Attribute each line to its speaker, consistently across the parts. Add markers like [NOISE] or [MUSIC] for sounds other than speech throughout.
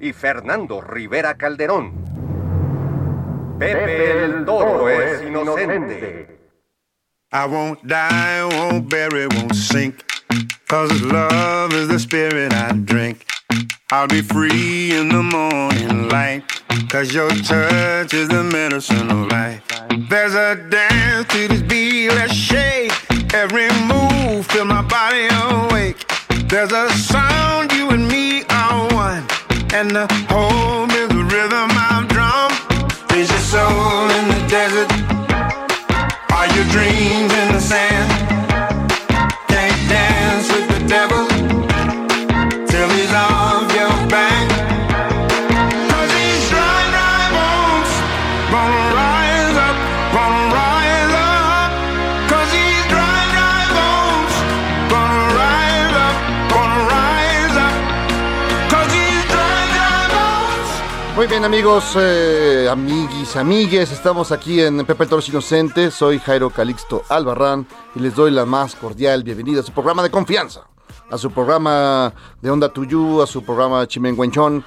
Speaker 1: y Fernando Rivera Calderón. Pepe el Toro es inocente.
Speaker 2: I won't die, won't bury, won't sink. Cause love is the spirit I drink. I'll be free in the morning light. Cause your touch is the medicine of life. There's a dance to this beat, let's shake. Every move, fill my body awake. There's a sound, you and me are one. And the home is the rhythm of drum. Is your soul in the desert? Are your dreams
Speaker 3: amigos, eh, amiguis, amigues, estamos aquí en Pepe el Toro Inocente, soy Jairo Calixto Albarrán y les doy la más cordial bienvenida a su programa de confianza, a su programa de Onda Tuyú, a su programa Chimenguenchón,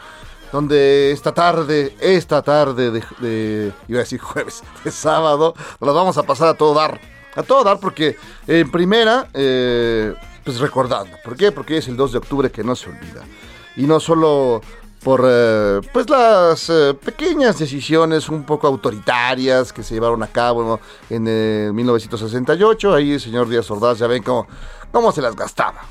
Speaker 3: donde esta tarde, esta tarde de, de- iba a decir jueves, de sábado, nos vamos a pasar a todo dar, a todo dar porque en primera, eh, pues recordando, ¿por qué? Porque es el 2 de octubre que no se olvida. Y no solo por eh, pues las eh, pequeñas decisiones un poco autoritarias que se llevaron a cabo ¿no? en eh, 1968. Ahí el señor Díaz Ordaz ya ven cómo, cómo se las gastaba.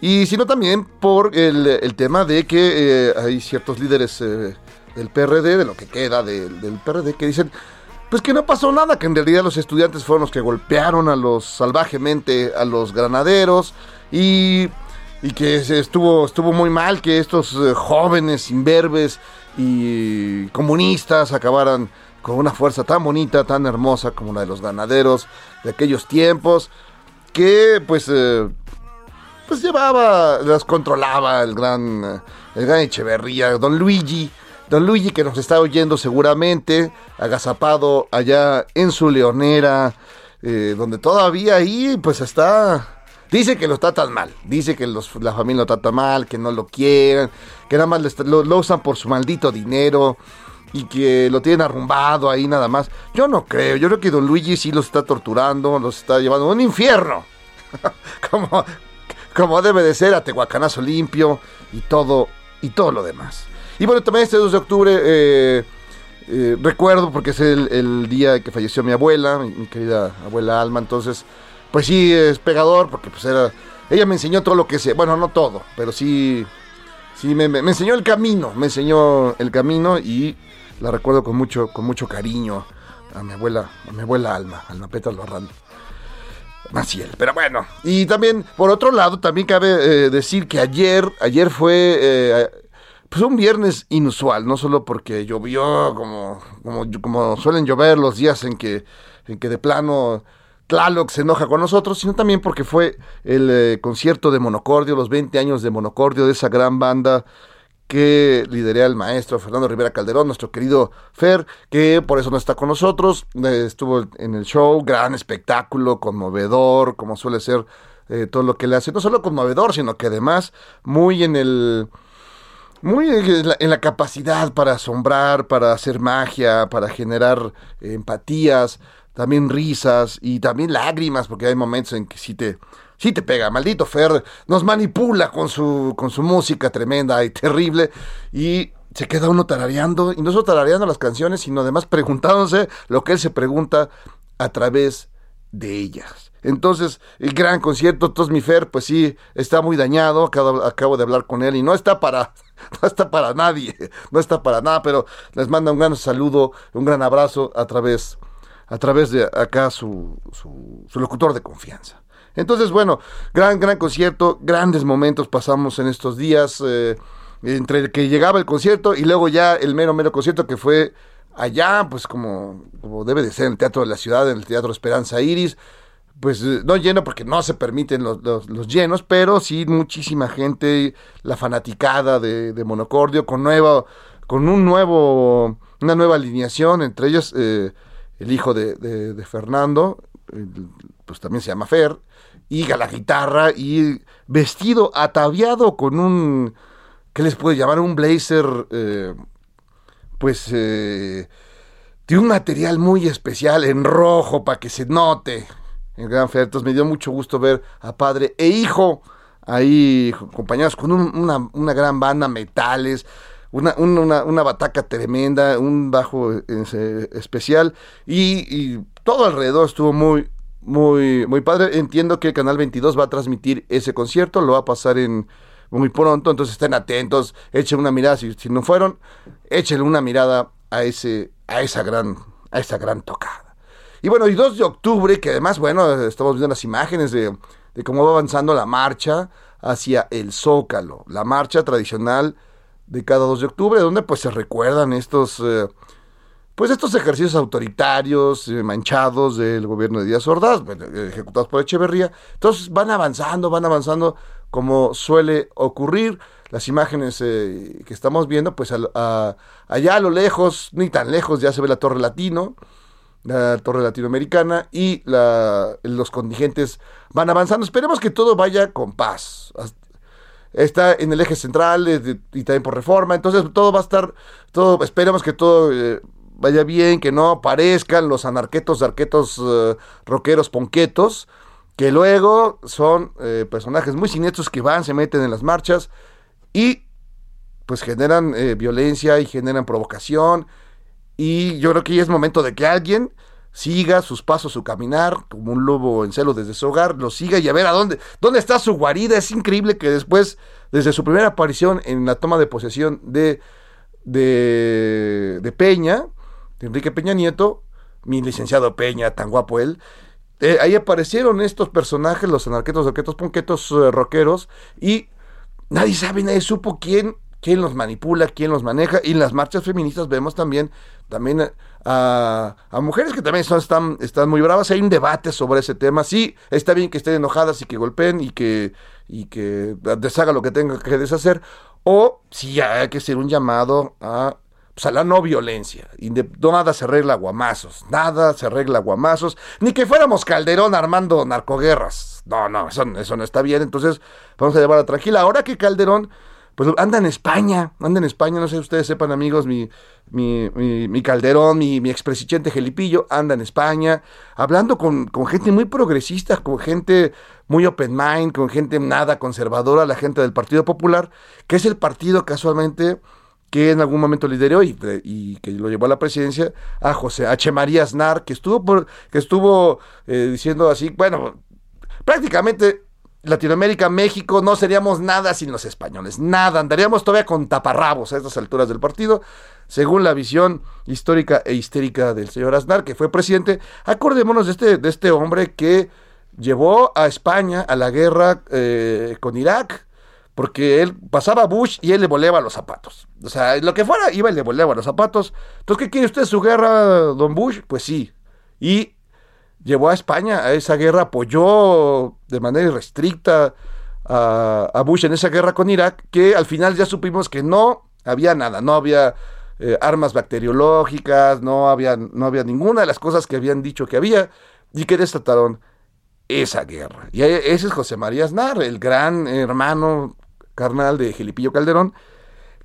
Speaker 3: Y sino también por el, tema de que eh, hay ciertos líderes eh, del PRD, de lo que queda del PRD, que dicen pues que no pasó nada, que en realidad los estudiantes fueron los que golpearon a los salvajemente a los granaderos y, y que estuvo, estuvo muy mal que estos eh, jóvenes imberbes y comunistas acabaran con una fuerza tan bonita, tan hermosa como la de los ganaderos de aquellos tiempos, que pues eh, pues llevaba, las controlaba el gran, eh, el gran Echeverría, don Luigi, don Luigi que nos está oyendo seguramente, agazapado allá en su leonera, donde todavía ahí pues está, dice que lo tratan mal, dice que los- la familia lo trata mal, que no lo quieren, que nada más lo, lo usan por su maldito dinero y que lo tienen arrumbado ahí nada más. Yo no creo, yo creo que don Luigi sí los está torturando, los está llevando a un infierno. [LAUGHS] como, como debe de ser, a Tehuacanazo limpio y todo, y todo lo demás. Y bueno, también este 2 de octubre eh, eh, recuerdo porque es el, el día que falleció mi abuela, mi querida abuela Alma, entonces, pues sí, es pegador porque pues era, ella me enseñó todo lo que sé, bueno, no todo, pero sí, sí, me, me- enseñó el camino, me enseñó el camino y la recuerdo con mucho, con mucho cariño a mi abuela, a mi abuela Alma, Alma Petra Albarrán. Maciel, pero bueno. Y también, por otro lado, también cabe eh, decir que ayer, ayer fue eh, pues un viernes inusual, no solo porque llovió como, como, como suelen llover los días en que, en que de plano Tlaloc se enoja con nosotros, sino también porque fue el eh, concierto de Monocordio, los 20 años de Monocordio, de esa gran banda que lideré el maestro Fernando Rivera Calderón, nuestro querido Fer, que por eso no está con nosotros, eh, estuvo en el show, gran espectáculo, conmovedor, como suele ser eh, todo lo que le hace, no solo conmovedor, sino que además muy en el... Muy en la, en la capacidad para asombrar, para hacer magia, para generar empatías, también risas y también lágrimas, porque hay momentos en que sí te, sí te pega. Maldito Fer nos manipula con su, con su música tremenda y terrible. Y se queda uno tarareando, y no solo tarareando las canciones, sino además preguntándose lo que él se pregunta a través de ellas. Entonces, el gran concierto, mi Fer, pues sí, está muy dañado, acabo, acabo, de hablar con él y no está para, [LAUGHS] no está para nadie, [LAUGHS] no está para nada, pero les manda un gran saludo, un gran abrazo a través, a través de acá su, su, su locutor de confianza. Entonces, bueno, gran, gran concierto, grandes momentos pasamos en estos días. Eh, entre el que llegaba el concierto y luego ya el mero, mero concierto que fue allá, pues como, como debe de ser en el Teatro de la Ciudad, en el Teatro Esperanza Iris, pues eh, no lleno porque no se permiten los, los, llenos, pero sí muchísima gente, la fanaticada de, de, Monocordio, con nuevo, con un nuevo, una nueva alineación, entre ellos eh, el hijo de, de, Fernando, pues también se llama Fer, y a la guitarra, y vestido, ataviado con un ¿qué les puede llamar? Un blazer, eh, pues, eh, de un material muy especial, en rojo, para que se note. En Gran Fer. Entonces me dio mucho gusto ver a padre e hijo ahí acompañados con una, gran banda, metales, una, una, bataca tremenda, un bajo eh, especial y, todo alrededor estuvo muy, muy, muy padre. Entiendo que el Canal 22 va a transmitir ese concierto, lo va a pasar en muy pronto, entonces estén atentos, echen una mirada, si, no fueron, échenle una mirada a, ese, a, esa gran, a esa gran tocada. Y bueno, y 2 de octubre, que además, bueno, estamos viendo las imágenes de cómo va avanzando la marcha hacia el Zócalo, la marcha tradicional de cada 2 de octubre, donde pues se recuerdan estos... Eh, pues estos ejercicios autoritarios, eh, manchados del gobierno de Díaz Ordaz, ejecutados por Echeverría, entonces van avanzando, van avanzando como suele ocurrir. Las imágenes eh, que estamos viendo, pues allá a lo lejos, ni tan lejos, ya se ve la Torre Latino, la Torre Latinoamericana, y los contingentes van avanzando. Esperemos que todo vaya con paz. Está en el eje central eh, y también por reforma, entonces todo va a estar, todo, esperemos que todo vaya bien, que no aparezcan los anarquetos, arquetos, uh, rockeros, ponquetos, que luego son eh, personajes muy siniestros que van, se meten en las marchas y pues generan eh, violencia y generan provocación. Y yo creo que ya es momento de que alguien siga sus pasos, su caminar, como un lobo en celo desde su hogar, lo siga y a ver a dónde, dónde está su guarida. Es increíble que después, desde su primera aparición en la toma de posesión de, de, de Peña, de Enrique Peña Nieto, mi licenciado Peña, tan guapo él, eh, ahí aparecieron estos personajes, los anarquetos, arquetos, ponquetos, uh, rockeros, y nadie sabe, nadie supo quién, quién los manipula, quién los maneja, y en las marchas feministas vemos también, también a, mujeres que también son, están, están muy bravas, hay un debate sobre ese tema, sí, está bien que estén enojadas y que golpeen y que, y que deshaga lo que tenga que deshacer, o si hay que hacer un llamado a pues a la no violencia. Nada se arregla guamazos, nada se arregla guamazos, ni que fuéramos Calderón armando narcoguerras. No, no, eso, eso no está bien. Entonces, vamos a llevarla tranquila. Ahora que Calderón, pues anda en España, anda en España, no sé si ustedes sepan, amigos, mi, mi, mi, Calderón, mi, mi expresidente Gelipillo, anda en España, hablando con, gente muy progresista, con gente muy open mind, con gente nada conservadora, la gente del Partido Popular, que es el partido casualmente que en algún momento lideró y, y, que lo llevó a la presidencia, a José H. María Aznar, que estuvo, por, que estuvo eh, diciendo así, bueno, prácticamente Latinoamérica, México, no seríamos nada sin los españoles, nada, andaríamos todavía con taparrabos a estas alturas del partido, según la visión histórica e histérica del señor Aznar, que fue presidente. Acordémonos de este, de este hombre que llevó a España a la guerra eh, con Irak, porque él pasaba a Bush y él le volaba los zapatos. O sea, lo que fuera, iba y le volaba los zapatos. Entonces, ¿qué quiere usted? ¿Su guerra, don Bush? Pues sí. Y llevó a España a esa guerra, apoyó de manera irrestricta a, Bush en esa guerra con Irak, que al final ya supimos que no había nada, no había eh, armas bacteriológicas, no había, no había ninguna de las cosas que habían dicho que había y que desataron esa guerra. Y ese es José María Aznar, el gran hermano carnal de Gelipillo Calderón,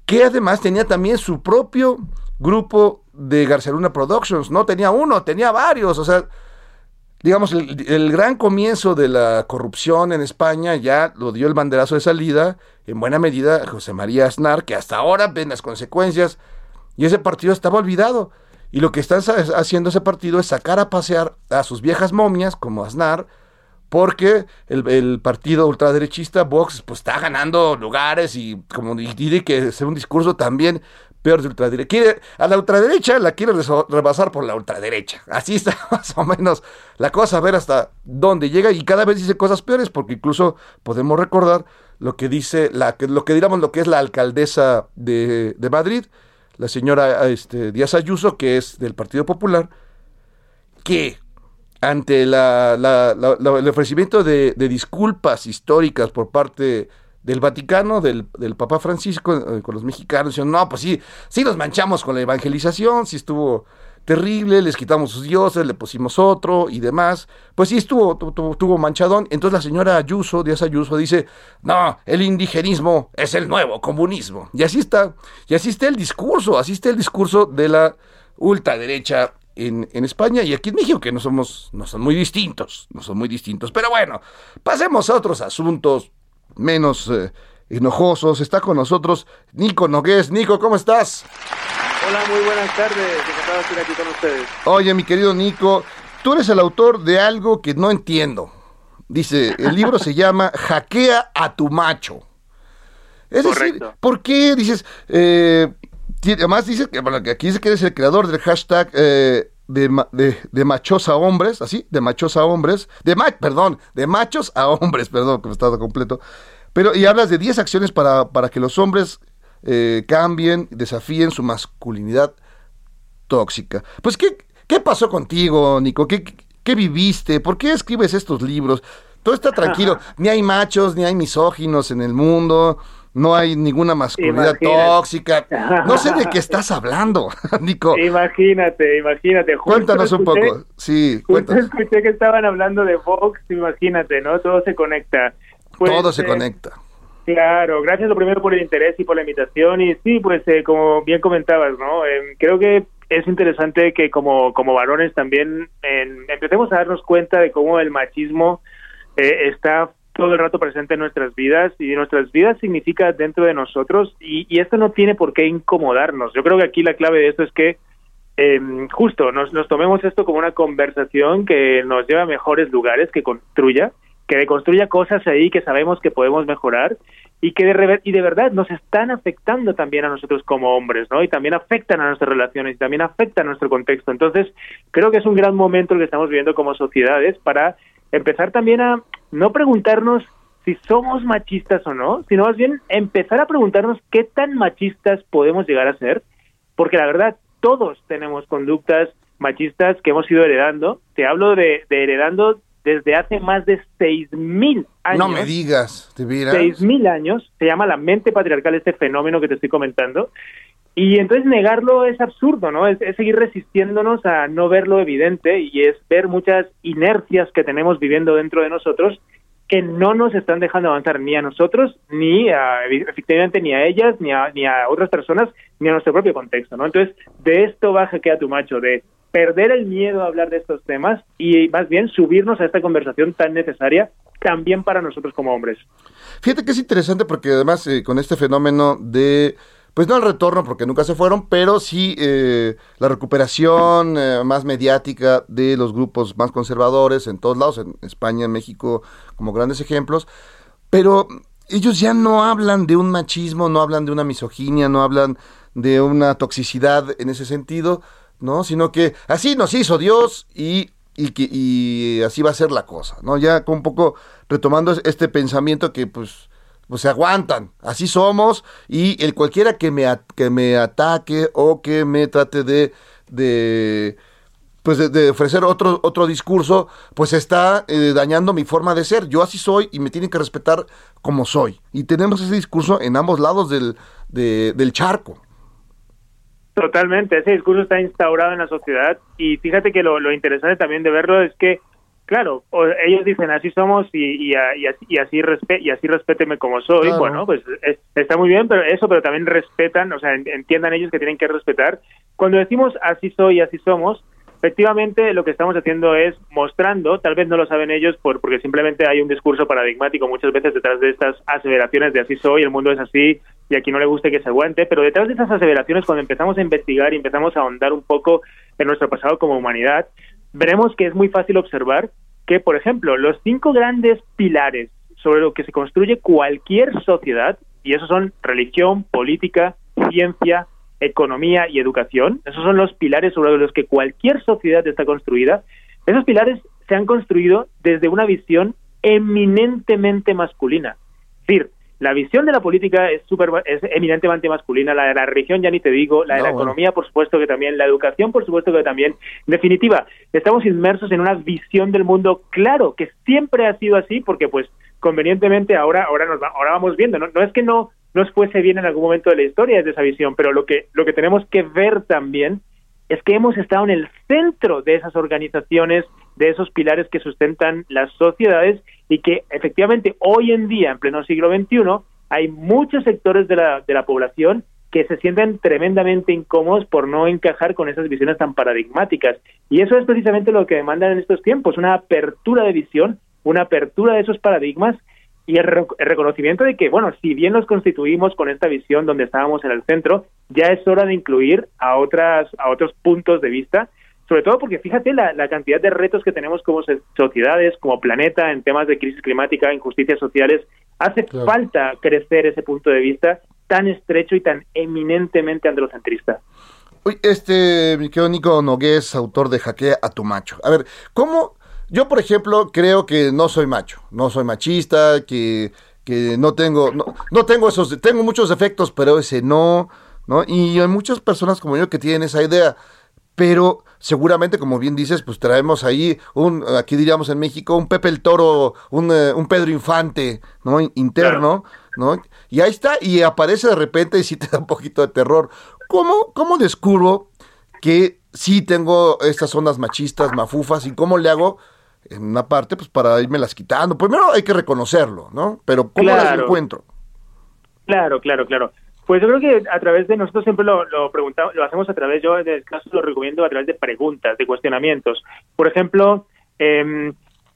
Speaker 3: que además tenía también su propio grupo de Garcia Luna Productions, no tenía uno, tenía varios, o sea, digamos, el, gran comienzo de la corrupción en España ya lo dio el banderazo de salida, en buena medida José María Aznar, que hasta ahora ven las consecuencias, y ese partido estaba olvidado. Y lo que están haciendo ese partido es sacar a pasear a sus viejas momias, como Aznar, porque el, partido ultraderechista Vox pues está ganando lugares y como dice que es un discurso también peor de ultraderecha. A la ultraderecha la quiere rebasar por la ultraderecha. Así está [LAUGHS] más o menos la cosa, a ver hasta dónde llega y cada vez dice cosas peores porque incluso podemos recordar lo que dice, la, lo que digamos lo que es la alcaldesa de, de Madrid, la señora este, Díaz Ayuso, que es del Partido Popular, que ante la, el ofrecimiento de, disculpas históricas por parte del Vaticano, del, del Papa Francisco, eh, con los mexicanos, diciendo, no, pues sí, sí nos manchamos con la evangelización, sí estuvo terrible, les quitamos sus dioses, le pusimos otro y demás, pues sí estuvo, tuvo, manchadón. Entonces la señora Ayuso, Díaz Ayuso, dice, no, el indigenismo es el nuevo comunismo. Y así está, y así está el discurso, así está el discurso de la ultraderecha en, en, España y aquí en México, que no somos, no son muy distintos, no son muy distintos. Pero bueno, pasemos a otros asuntos menos eh, enojosos. Está con nosotros Nico Nogués. Nico, ¿cómo estás?
Speaker 4: Hola, muy buenas tardes. Encantado de estar aquí con ustedes.
Speaker 3: Oye, mi querido Nico, tú eres el autor de algo que no entiendo. Dice, el libro se [LAUGHS] llama Hackea a tu macho. Es decir, ¿por qué dices, eh, además dice que, bueno, que aquí dice que eres el creador del hashtag eh, de, de, de, machos a hombres, así, de machos a hombres, de ma perdón, de machos a hombres, [LAUGHS] perdón, que me estaba completo. Pero, y hablas de 10 acciones para, para que los hombres eh, cambien, desafíen su masculinidad tóxica. Pues, ¿qué, qué pasó contigo, Nico? ¿Qué, ¿Qué viviste? ¿Por qué escribes estos libros? Todo está tranquilo, [LAUGHS] ni hay machos, ni hay misóginos en el mundo no hay ninguna masculinidad tóxica. No sé de qué [LAUGHS] estás hablando, [LAUGHS] Nico.
Speaker 4: Imagínate, imagínate.
Speaker 3: cuéntanos un poco. Sí,
Speaker 4: cuéntanos. escuché que estaban hablando de Vox, imagínate, ¿no? Todo se conecta.
Speaker 3: Pues, Todo se eh, conecta.
Speaker 4: Claro, gracias lo primero por el interés y por la invitación. Y sí, pues eh, como bien comentabas, ¿no? Em, creo que es interesante que como, como varones también empecemos a darnos cuenta de cómo el machismo eh, está todo el rato presente en nuestras vidas y nuestras vidas significa dentro de nosotros y, esto no tiene por qué incomodarnos. Yo creo que aquí la clave de esto es que em, justo nos, nos tomemos esto como una conversación que nos lleva a mejores lugares, que construya, que construya cosas ahí que sabemos que podemos mejorar y que de, y de verdad nos están afectando también a nosotros como hombres, ¿no? Y también afectan a nuestras relaciones y también afectan a nuestro contexto. Entonces, creo que es un gran momento el que estamos viviendo como sociedades para empezar también a no preguntarnos si somos machistas o no, sino más bien empezar a preguntarnos qué tan machistas podemos llegar a ser, porque la verdad todos tenemos conductas machistas que hemos ido heredando. Te hablo de, heredando desde hace más de seis mil años.
Speaker 3: No me digas, ¿te
Speaker 4: Seis mil años, se llama la mente patriarcal este fenómeno que te estoy comentando, y entonces negarlo es absurdo, ¿no? Es, seguir resistiéndonos a no ver lo evidente y es ver muchas inercias que tenemos viviendo dentro de nosotros que no nos están dejando avanzar ni a nosotros, ni a, efectivamente ni a ellas, ni a, ni a otras personas, ni a nuestro propio contexto, ¿no? Entonces, de esto va a tu macho, de perder el miedo a hablar de estos temas y más bien subirnos a esta conversación tan necesaria también para nosotros como hombres.
Speaker 3: Fíjate que es interesante porque además eh, con este fenómeno de pues no el retorno porque nunca se fueron, pero sí eh, la recuperación eh, más mediática de los grupos más conservadores en todos lados, en España, en México, como grandes ejemplos, pero ellos ya no hablan de un machismo, no hablan de una misoginia, no hablan de una toxicidad en ese sentido, ¿no? Sino que así nos hizo Dios y, y, así va a ser la cosa, ¿no? Ya un poco retomando este pensamiento que pues pues se aguantan, así somos, y el cualquiera que me, que me ataque o que me trate de, de pues de, ofrecer otro, otro discurso, pues está eh, dañando mi forma de ser. Yo así soy y me tienen que respetar como soy. Y tenemos ese discurso en ambos lados del, del charco.
Speaker 4: Totalmente, ese discurso está instaurado en la sociedad y fíjate que lo, lo interesante también de verlo es que claro, ellos dicen así somos y, y, así, y así, y así respéteme como soy, bueno, pues está muy bien, pero eso, pero también respetan, o sea, entiendan ellos que tienen que respetar. Cuando decimos así soy y así somos, efectivamente lo que estamos haciendo es mostrando, tal vez no lo saben ellos por, porque simplemente hay un discurso paradigmático muchas veces detrás de estas aseveraciones de así soy, el mundo es así y aquí no le guste que se aguante, pero detrás de estas aseveraciones cuando empezamos a investigar y empezamos a ahondar un poco en nuestro pasado como humanidad, veremos que es muy fácil observar que, por ejemplo, los cinco grandes pilares sobre lo que se construye cualquier sociedad, y esos son religión, política, ciencia, economía y educación. Esos son los pilares sobre los que cualquier sociedad está construida. Esos pilares se han construido desde una visión eminentemente masculina. Es decir, la visión de la política es, super, es eminentemente masculina, la de la religión ya ni te digo, la de la economía por supuesto que también, la educación por supuesto que también. En definitiva, estamos inmersos en una visión del mundo claro, que siempre ha sido así porque pues convenientemente ahora ahora nos ahora vamos viendo, no, no es que no nos fuese bien en algún momento de la historia desde esa visión, pero lo que, lo que tenemos que ver también es que hemos estado en el centro de esas organizaciones, de esos pilares que sustentan las sociedades y que efectivamente hoy en día, en pleno siglo XXI, hay muchos sectores de la, de la población que se sienten tremendamente incómodos por no encajar con esas visiones tan paradigmáticas. Y eso es precisamente lo que demandan en estos tiempos, una apertura de visión, una apertura de esos paradigmas y el, reconocimiento de que, bueno, si bien nos constituimos con esta visión donde estábamos en el centro, ya es hora de incluir a otras a otros puntos de vista, sobre todo porque fíjate la, cantidad de retos que tenemos como sociedades, como planeta, en temas de crisis climática, injusticias sociales, hace falta crecer ese punto de vista tan estrecho y tan eminentemente androcentrista.
Speaker 3: Uy, este, mi querido Nico Nogués, autor de Jaquea a tu macho. A ver, ¿cómo yo, por ejemplo, creo que no soy macho, no soy machista, que, que no tengo, no, no tengo esos, tengo muchos defectos, pero ese no, ¿no? Y hay muchas personas como yo que tienen esa idea, pero seguramente, como bien dices, pues traemos ahí un, aquí diríamos en México, un Pepe el Toro, un, eh, un Pedro Infante, ¿no? Interno, ¿no? Y ahí está, y aparece de repente y sí te da un poquito de terror. ¿Cómo, cómo descubro que sí tengo estas ondas machistas, mafufas, y cómo le hago en una parte, pues para irme las quitando. Primero hay que reconocerlo, ¿no? Pero ¿cómo las encuentro?
Speaker 4: Claro, claro, claro. Pues yo creo que a través de nosotros siempre lo, preguntamos, lo hacemos a través, yo en el caso lo recomiendo a través de preguntas, de cuestionamientos. Por ejemplo, eh,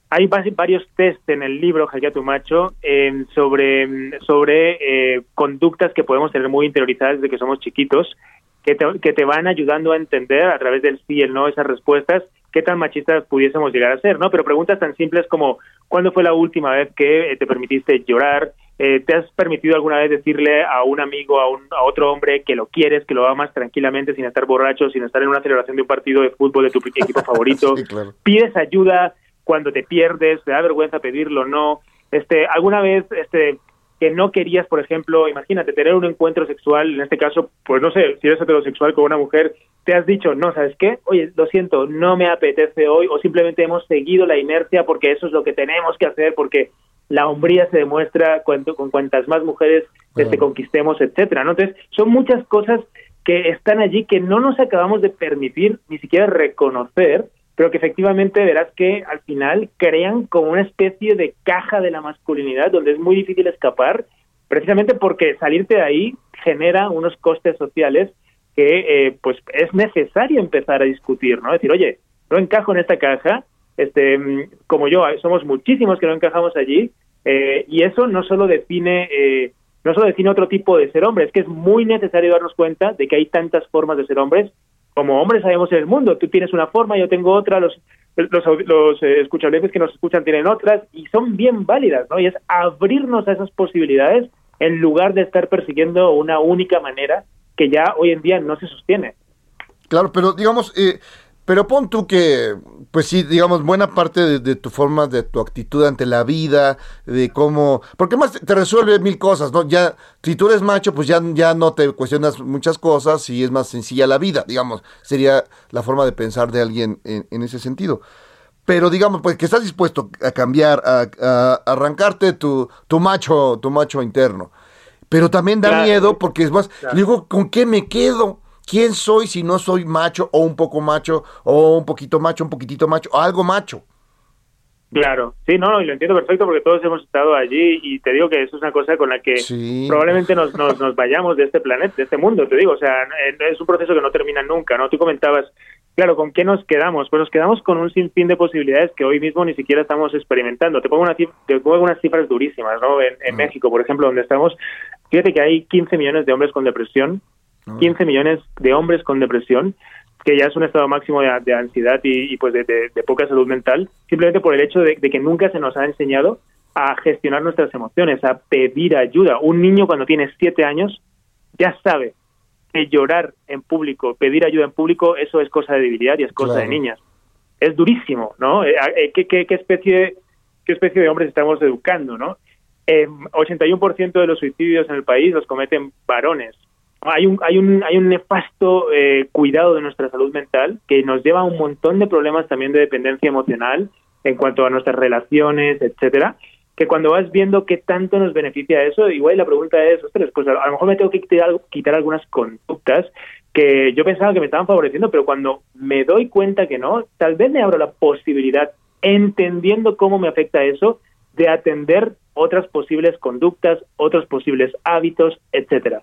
Speaker 4: hay varios test en el libro Jaquea tu macho eh, sobre, sobre eh, conductas que podemos tener muy interiorizadas desde que somos chiquitos, que te, que te van ayudando a entender a través del sí y el no esas respuestas qué tan machistas pudiésemos llegar a ser, ¿no? Pero preguntas tan simples como ¿cuándo fue la última vez que eh, te permitiste llorar? Eh, ¿Te has permitido alguna vez decirle a un amigo, a, un, a otro hombre que lo quieres, que lo amas tranquilamente sin estar borracho, sin estar en una celebración de un partido de fútbol de tu [LAUGHS] equipo favorito? ¿Pides ayuda cuando te pierdes? ¿Te da vergüenza pedirlo o no? Este, ¿Alguna vez este, que no querías, por ejemplo, imagínate, tener un encuentro sexual, en este caso, pues no sé, si eres heterosexual con una mujer, te has dicho, no, ¿sabes qué? Oye, lo siento, no me apetece hoy, o simplemente hemos seguido la inercia porque eso es lo que tenemos que hacer, porque la hombría se demuestra con, con cuantas más mujeres este, conquistemos, etcétera, ¿no? Entonces, son muchas cosas que están allí que no nos acabamos de permitir ni siquiera reconocer pero que efectivamente verás que al final crean como una especie de caja de la masculinidad donde es muy difícil escapar, precisamente porque salirte de ahí genera unos costes sociales que eh, pues es necesario empezar a discutir, ¿no? Decir, oye, no encajo en esta caja, este, como yo, somos muchísimos que no encajamos allí, eh, y eso no solo define eh, no solo define otro tipo de ser hombre, es que es muy necesario darnos cuenta de que hay tantas formas de ser hombres como hombres sabemos en el mundo. Tú tienes una forma, yo tengo otra, los, los, los eh, que nos escuchan tienen otras y son bien válidas, ¿no? Y es abrirnos a esas posibilidades en lugar de estar persiguiendo una única manera que ya hoy en día no se sostiene.
Speaker 3: Claro, pero digamos, eh, pero pon tú que, pues sí, digamos, buena parte de, tu forma, de tu actitud ante la vida, de cómo, porque más te resuelve mil cosas, ¿no? Ya, si tú eres macho, pues ya, ya no te cuestionas muchas cosas y es más sencilla la vida, digamos, sería la forma de pensar de alguien en, ese sentido. Pero digamos, pues que estás dispuesto a cambiar, a, arrancarte tu, tu macho, tu macho interno. Pero también da miedo porque es más, digo, ¿con qué me quedo? ¿Quién soy si no soy macho o un poco macho o un poquito macho, un poquitito macho o algo macho?
Speaker 4: Claro, sí, no, y lo entiendo perfecto porque todos hemos estado allí y te digo que eso es una cosa con la que probablemente nos, nos, vayamos de este planeta, de este mundo, te digo, o sea, es un proceso que no termina nunca, ¿no? Tú comentabas Claro, ¿con qué nos quedamos? Pues nos quedamos con un sinfín de posibilidades que hoy mismo ni siquiera estamos experimentando. Te pongo, una, te pongo unas cifras durísimas, ¿no? En, en México, por ejemplo, donde estamos, fíjate que hay 15 millones de hombres con depresión, 15 millones de hombres con depresión, que ya es un estado máximo de, ansiedad y, pues de, poca salud mental, simplemente por el hecho de, que nunca se nos ha enseñado a gestionar nuestras emociones, a pedir ayuda. Un niño cuando tiene siete años ya sabe que llorar en público, pedir ayuda en público, eso es cosa de debilidad y es cosa de niñas. Es durísimo, ¿no? Eh, eh, ¿Qué, qué, qué, especie, ¿Qué especie de hombres estamos educando, no? Eh, 81% de los suicidios en el país los cometen varones hay un, hay un, hay un nefasto eh, cuidado de nuestra salud mental que nos lleva a un montón de problemas también de dependencia emocional en cuanto a nuestras relaciones, etcétera, que cuando vas viendo qué tanto nos beneficia eso, igual la pregunta es, ostras, pues a, lo mejor me tengo que quitar, quitar algunas conductas que yo pensaba que me estaban favoreciendo, pero cuando me doy cuenta que no, tal vez me abro la posibilidad, entendiendo cómo me afecta eso, de atender otras posibles conductas, otros posibles hábitos, etcétera.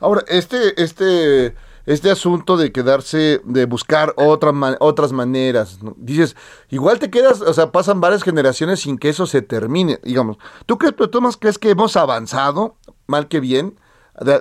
Speaker 3: Ahora, este, este, este asunto de quedarse, de buscar otra otras maneras, dices, igual te quedas, o sea, pasan varias generaciones sin que eso se termine, digamos. ¿Tú crees, tú más crees que hemos avanzado, mal que bien,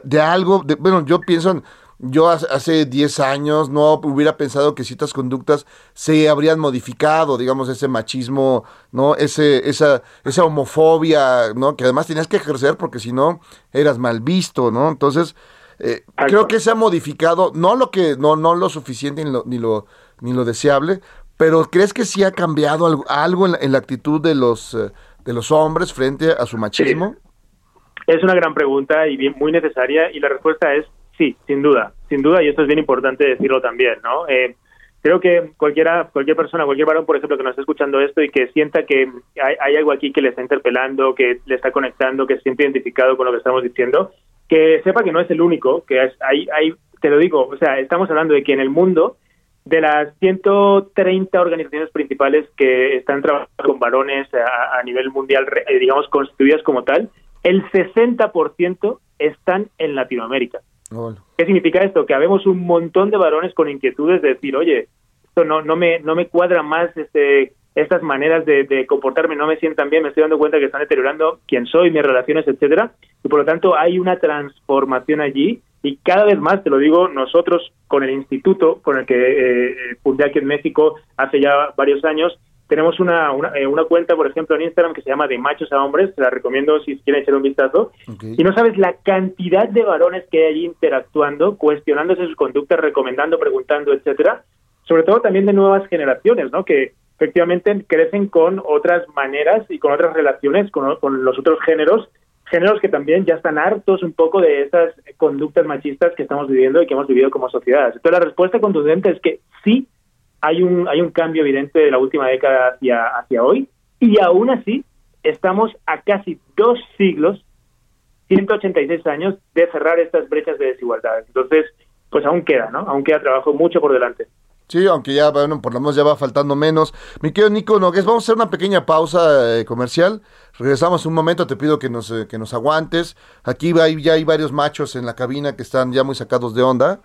Speaker 3: de, algo, de, bueno, yo pienso en, yo hace 10 años no hubiera pensado que ciertas conductas se habrían modificado, digamos, ese machismo, ¿no? Ese, esa, esa homofobia, ¿no? Que además tenías que ejercer porque si no eras mal visto, ¿no? Entonces, eh, creo que se ha modificado, no lo que, no, no lo suficiente ni lo, ni lo, ni lo deseable, pero ¿crees que sí ha cambiado algo, algo en, la, actitud de los, eh, de los hombres frente a su machismo?
Speaker 4: Es una gran pregunta y bien, muy necesaria y la respuesta es Sí, sin duda, sin duda, y esto es bien importante decirlo también, ¿no? Eh, creo que cualquiera, cualquier persona, cualquier varón, por ejemplo, que nos esté escuchando esto y que sienta que hay, algo aquí que le está interpelando, que le está conectando, que se siente identificado con lo que estamos diciendo, que sepa que no es el único, que es, hay, hay, te lo digo, o sea, estamos hablando de que en el mundo, de las 130 organizaciones principales que están trabajando con varones a, a nivel mundial, digamos, constituidas como tal, el 60% están en Latinoamérica. ¿Qué significa esto? Que habemos un montón de varones con inquietudes de decir, oye, esto no, no, me, no me cuadra más este, estas maneras de, comportarme, no me sientan bien, me estoy dando cuenta que están deteriorando quién soy, mis relaciones, etcétera. Y por lo tanto hay una transformación allí y cada vez más, te lo digo, nosotros con el instituto con el que eh, fundé aquí en México hace ya varios años, tenemos una, eh, una, cuenta, por ejemplo, en Instagram que se llama De Machos a Hombres, te la recomiendo si quieren echar un vistazo. Y no sabes la cantidad de varones que hay allí interactuando, cuestionándose sus conductas, recomendando, preguntando, etcétera. Sobre todo también de nuevas generaciones, ¿no? Que efectivamente crecen con otras maneras y con otras relaciones con, con los otros géneros géneros que también ya están hartos un poco de esas conductas machistas que estamos viviendo y que hemos vivido como sociedad. Entonces la respuesta contundente es que sí hay un, hay un cambio evidente de la última década hacia, hacia hoy y aún así estamos a casi dos siglos, 186 años, de cerrar estas brechas de desigualdad. Entonces, pues aún queda, ¿no? Aún queda trabajo mucho por delante.
Speaker 3: Sí, aunque ya, bueno, por lo menos ya va faltando menos. Mi querido Nico Nogues, vamos a hacer una pequeña pausa eh, comercial. Regresamos un momento, te pido que nos, eh, que nos aguantes. Aquí hay, ya hay varios machos en la cabina que están ya muy sacados de onda.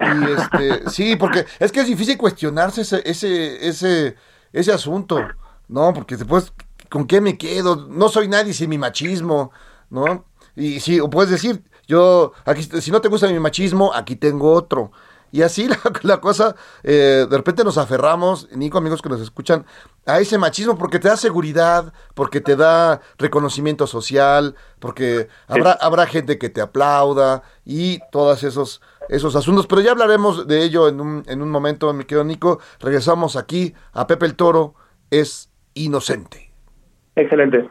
Speaker 3: Y este, sí, porque es que es difícil cuestionarse ese, ese, ese, ese asunto, ¿no? Porque después, ¿con qué me quedo? No soy nadie sin mi machismo, ¿no? Y sí, o puedes decir, yo, aquí, si no te gusta mi machismo, aquí tengo otro. Y así [LAUGHS] la, cosa, eh, de repente nos aferramos, Nico, amigos que nos escuchan, a ese machismo porque te da seguridad, porque te da reconocimiento social, porque habrá, habrá gente que te aplauda y todos esos, esos asuntos. Pero ya hablaremos de ello en un, en un momento, mi querido Nico. Regresamos aquí a Pepe el Toro, es inocente.
Speaker 4: Excelente.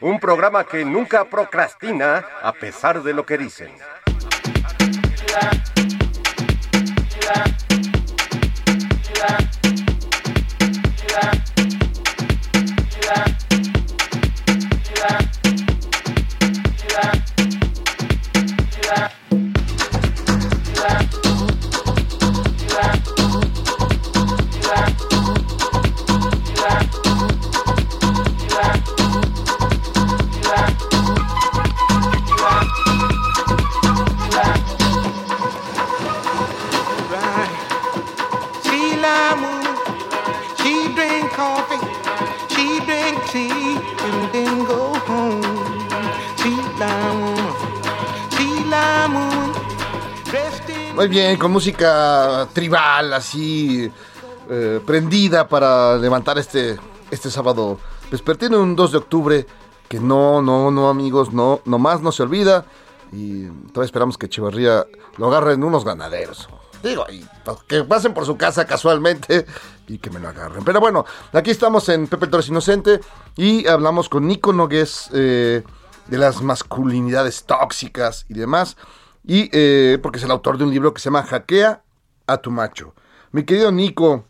Speaker 1: Un programa que nunca procrastina a pesar de lo que dicen.
Speaker 3: Bien, con música tribal, así eh, prendida para levantar este, este sábado vespertino, un 2 de octubre, que no, no, no, amigos, no, nomás no se olvida. Y todavía esperamos que Echeverría lo agarren unos ganaderos. Digo, y pues, que pasen por su casa casualmente y que me lo agarren. Pero bueno, aquí estamos en Pepe Torres Inocente y hablamos con Nico Nogués eh, de las masculinidades tóxicas y demás. Y eh, porque es el autor de un libro que se llama Hackea a tu macho. Mi querido Nico,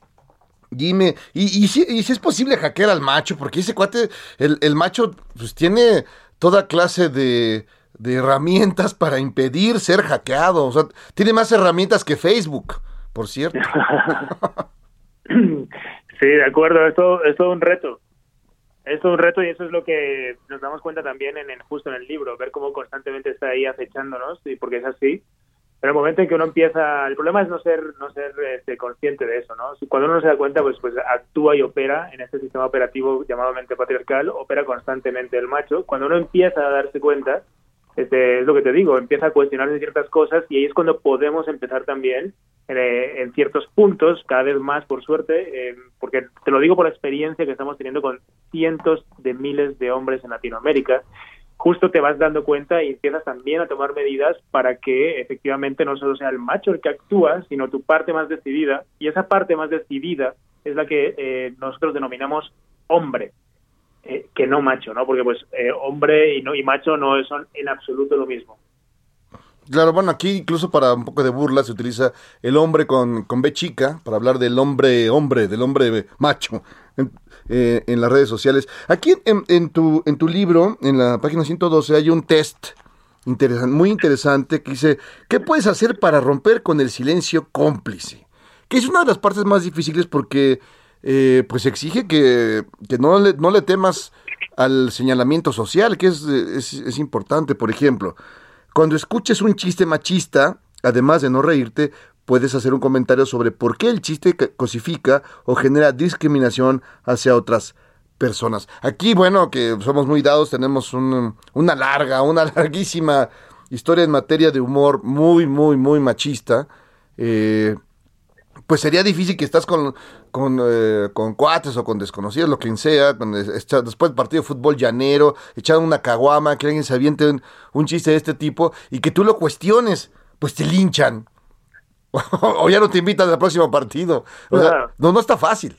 Speaker 3: dime, y, si es posible hackear al macho, porque ese cuate, el, el macho, pues tiene toda clase de, de herramientas para impedir ser hackeado. O sea, tiene más herramientas que Facebook, por cierto. [LAUGHS]
Speaker 4: Sí, de acuerdo, es todo, es todo un reto. Es un reto y eso es lo que nos damos cuenta también en, en justo en el libro, ver cómo constantemente está ahí acechándonos, y porque es así. Pero el momento en que uno empieza, el problema es no ser no ser este, consciente de eso, ¿no? Cuando uno no se da cuenta, pues pues actúa y opera en este sistema operativo llamado mente patriarcal, opera constantemente el macho. Cuando uno empieza a darse cuenta, este, es lo que te digo, empieza a cuestionarse ciertas cosas y ahí es cuando podemos empezar también eh, en ciertos puntos, cada vez más por suerte, eh, porque te lo digo por la experiencia que estamos teniendo con cientos de miles de hombres en Latinoamérica, justo te vas dando cuenta y empiezas también a tomar medidas para que efectivamente no solo sea el macho el que actúa, sino tu parte más decidida, y esa parte más decidida es la que eh, nosotros denominamos hombre, eh, que no macho, ¿no? Porque pues eh, hombre y no y macho no son en absoluto lo mismo.
Speaker 3: Claro, bueno, aquí incluso para un poco de burla se utiliza el hombre con, con B chica, para hablar del hombre hombre, del hombre macho, en, eh, las redes sociales. Aquí en, tu, en tu libro, en la página 112, hay un test muy interesante que dice, ¿qué puedes hacer para romper con el silencio cómplice? Que es una de las partes más difíciles porque eh, pues exige que, que no, le, no le temas al señalamiento social, que es, es, importante, por ejemplo. Cuando escuches un chiste machista, además de no reírte, puedes hacer un comentario sobre por qué el chiste ca- cosifica o genera discriminación hacia otras personas. Aquí, bueno, que somos muy dados, tenemos un- una larga, una [LAUGHS] larguísima historia en materia de humor muy, muy, muy machista. Eh, pues sería difícil que estás con, con, eh, con cuates o con desconocidos, lo que sea, con es- echa- después del partido de fútbol llanero, echar una caguama, que alguien se aviente un, un chiste de este tipo y que tú lo cuestiones, pues te linchan. [LAUGHS] o ya no te invitan al próximo partido. O sea,
Speaker 4: Claro.
Speaker 3: no, no está fácil.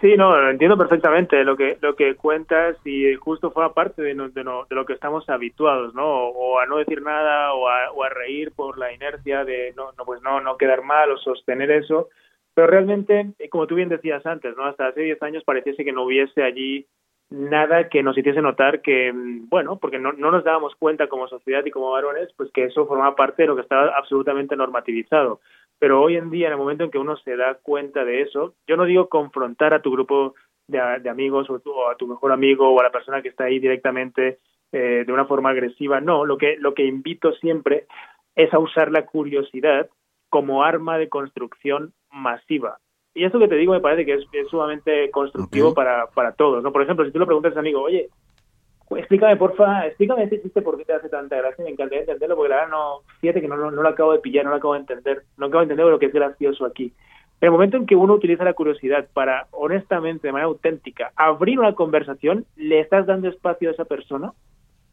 Speaker 4: Sí, no, lo entiendo perfectamente lo que lo que cuentas y justo forma parte de, no- de, no- de lo que estamos habituados, ¿no? O, o a no decir nada o a, o a reír por la inercia de no, no pues no no quedar mal o sostener eso, pero realmente, eh, como tú bien decías antes, ¿no? Hasta hace 10 años pareciese que no hubiese allí nada que nos hiciese notar que, mm, bueno, porque no, no nos dábamos cuenta como sociedad y como varones, pues que eso formaba parte de lo que estaba absolutamente normativizado. Pero hoy en día, en el momento en que uno se da cuenta de eso, yo no digo confrontar a tu grupo de, de amigos o, tu- o a tu mejor amigo o a la persona que está ahí directamente eh, de una forma agresiva, no, lo que, lo que invito siempre es a usar la curiosidad como arma de construcción masiva. Y eso que te digo me parece que es, es sumamente constructivo para, para todos, ¿no? Por ejemplo, si tú le preguntas a un amigo, oye, explícame, porfa, explícame ese chiste por qué te hace tanta gracia, me encantaría entenderlo, porque la verdad no, fíjate que no, no, no lo acabo de pillar, no lo acabo de entender, no acabo de entender lo que es gracioso aquí. En el momento en que uno utiliza la curiosidad para, honestamente, de manera auténtica, abrir una conversación, le estás dando espacio a esa persona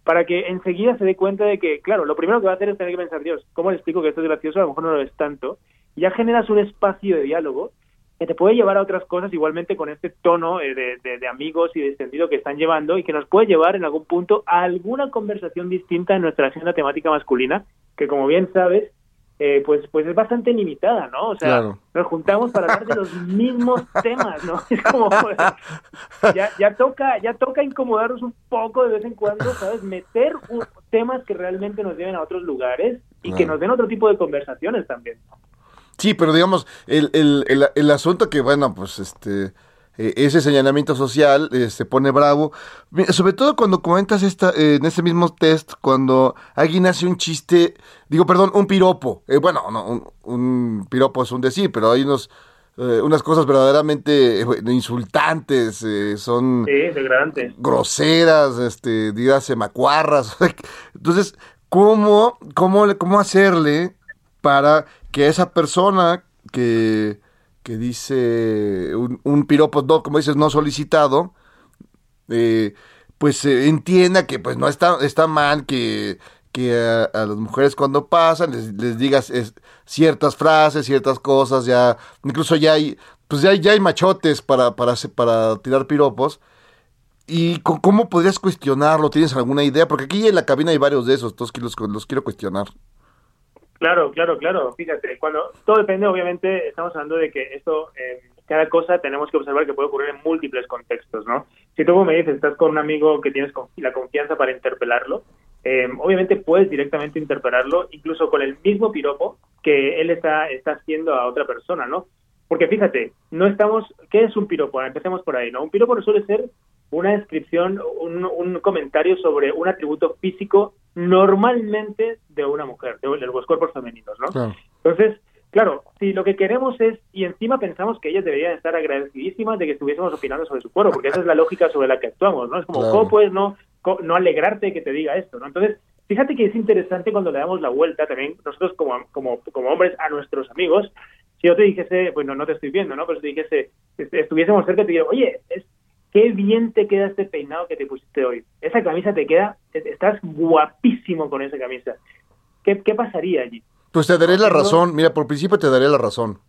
Speaker 4: para que enseguida se dé cuenta de que, claro, lo primero que va a hacer es tener que pensar, Dios, ¿cómo le explico que esto es gracioso? A lo mejor no lo es tanto. Y ya generas un espacio de diálogo que te puede llevar a otras cosas igualmente con este tono eh, de, de, de amigos y de extendido que están llevando y que nos puede llevar en algún punto a alguna conversación distinta en nuestra agenda temática masculina, que como bien sabes, eh, pues, pues es bastante limitada, ¿no? O sea,
Speaker 3: Claro.
Speaker 4: nos juntamos para hablar de los mismos [LAUGHS] temas, ¿no? Es como, ya, ya toca, ya toca incomodarnos un poco de vez en cuando, ¿sabes? Meter un- temas que realmente nos lleven a otros lugares y que nos den otro tipo de conversaciones también.
Speaker 3: Sí, pero digamos, el, el, el, el asunto que, bueno, pues este, eh, ese señalamiento social eh, se pone bravo, sobre todo cuando comentas esta, eh, en ese mismo test, cuando alguien hace un chiste, digo, perdón, un piropo, eh, bueno, no, un, un piropo es un decir, pero hay unos, unas cosas verdaderamente insultantes, son
Speaker 4: Sí,
Speaker 3: groseras, este, dígase macuarras. [LAUGHS] Entonces, ¿cómo, cómo, cómo hacerle para que esa persona que, que dice un, piropo, no, como dices, no solicitado, eh, pues entienda que pues no está, está mal que, que a, las mujeres cuando pasan les, digas es- ciertas frases, ciertas cosas, ya, incluso ya hay, pues ya ya hay machotes para, para, para tirar piropos. ¿Y cómo podrías cuestionarlo? ¿Tienes alguna idea? Porque aquí en la cabina hay varios de esos, todos los quiero cuestionar.
Speaker 4: Claro, claro, claro. Fíjate, cuando todo depende, obviamente, estamos hablando de que esto, eh, cada cosa tenemos que observar que puede ocurrir en múltiples contextos, ¿no? Si tú como me dices, estás con un amigo que tienes la confianza para interpelarlo, eh, obviamente puedes directamente interpelarlo, incluso con el mismo piropo que él está, está haciendo a otra persona, ¿no? Porque fíjate, no estamos, ¿qué es un piropo? Empecemos por ahí, ¿no? Un piropo suele ser una descripción, un comentario sobre un atributo físico normalmente de una mujer, de, de los cuerpos femeninos, ¿no? Entonces, claro, si lo que queremos es, y encima pensamos que ellas deberían estar agradecidísimas de que estuviésemos opinando sobre su cuerpo, porque esa es la lógica sobre la que actuamos, ¿no? Es como,
Speaker 3: Claro.
Speaker 4: ¿cómo puedes no, no alegrarte de que te diga esto, ¿no? Entonces, fíjate que es interesante cuando le damos la vuelta también, nosotros como, como, como hombres, a nuestros amigos, si yo te dijese, bueno, no te estoy viendo, ¿no? Pero si te dijese, est- estuviésemos cerca, te diría, oye, es, qué bien te queda este peinado que te pusiste hoy. Esa camisa te queda, estás guapísimo con esa camisa. ¿Qué, qué pasaría allí?
Speaker 3: Pues te daré la razón. Mira, por principio te daré la razón.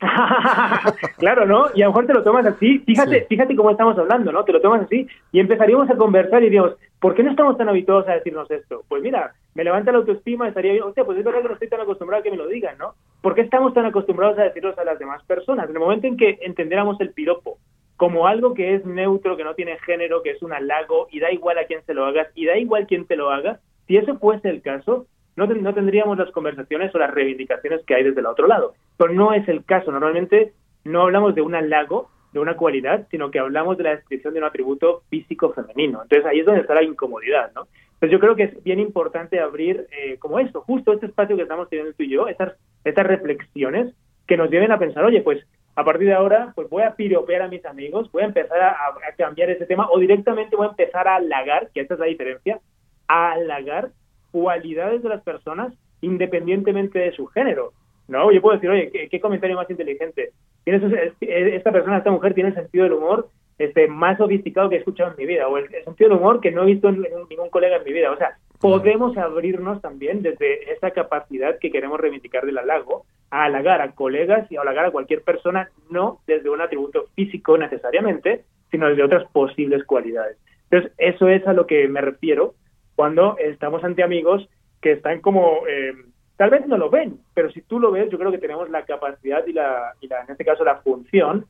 Speaker 3: [LAUGHS]
Speaker 4: claro, ¿no? Y a lo mejor te lo tomas así. Fíjate,
Speaker 3: Sí.
Speaker 4: fíjate cómo estamos hablando, ¿no? Te lo tomas así y empezaríamos a conversar y diríamos, ¿por qué no estamos tan habituados a decirnos esto? Pues mira, me levanta la autoestima, estaría bien. Hostia, pues es verdad que no estoy tan acostumbrado a que me lo digan, ¿no? ¿Por qué estamos tan acostumbrados a decirlos a las demás personas? En el momento en que entendiéramos el piropo como algo que es neutro, que no tiene género, que es un halago y da igual a quién se lo hagas y da igual quién te lo haga, si eso fuese el caso, no, no tendríamos las conversaciones o las reivindicaciones que hay desde el otro lado. Pero no es el caso. Normalmente no hablamos de un halago, de una cualidad, sino que hablamos de la descripción de un atributo físico femenino. Entonces ahí es donde está la incomodidad, ¿no? Entonces yo creo que es bien importante abrir eh, como esto, justo este espacio que estamos teniendo tú y yo, estas, estas reflexiones que nos lleven a pensar, oye, pues a partir de ahora, pues voy a piropear a mis amigos, voy a empezar a, a- cambiar ese tema o directamente voy a empezar a halagar, que esta es la diferencia, a halagar cualidades de las personas independientemente de su género. No, yo puedo decir, oye, ¿qué, qué comentario más inteligente? Tienes, es- esta persona, esta mujer tiene el sentido del humor este, más sofisticado que he escuchado en mi vida, o el, el sentido del humor que no he visto en, en ningún colega en mi vida. O sea, podemos abrirnos también desde esa capacidad que queremos reivindicar del halago a halagar a colegas y a halagar a cualquier persona, no desde un atributo físico necesariamente, sino desde otras posibles cualidades. Entonces, eso es a lo que me refiero cuando estamos ante amigos que están como, eh, tal vez no lo ven, pero si tú lo ves, yo creo que tenemos la capacidad y la, y la en este caso la función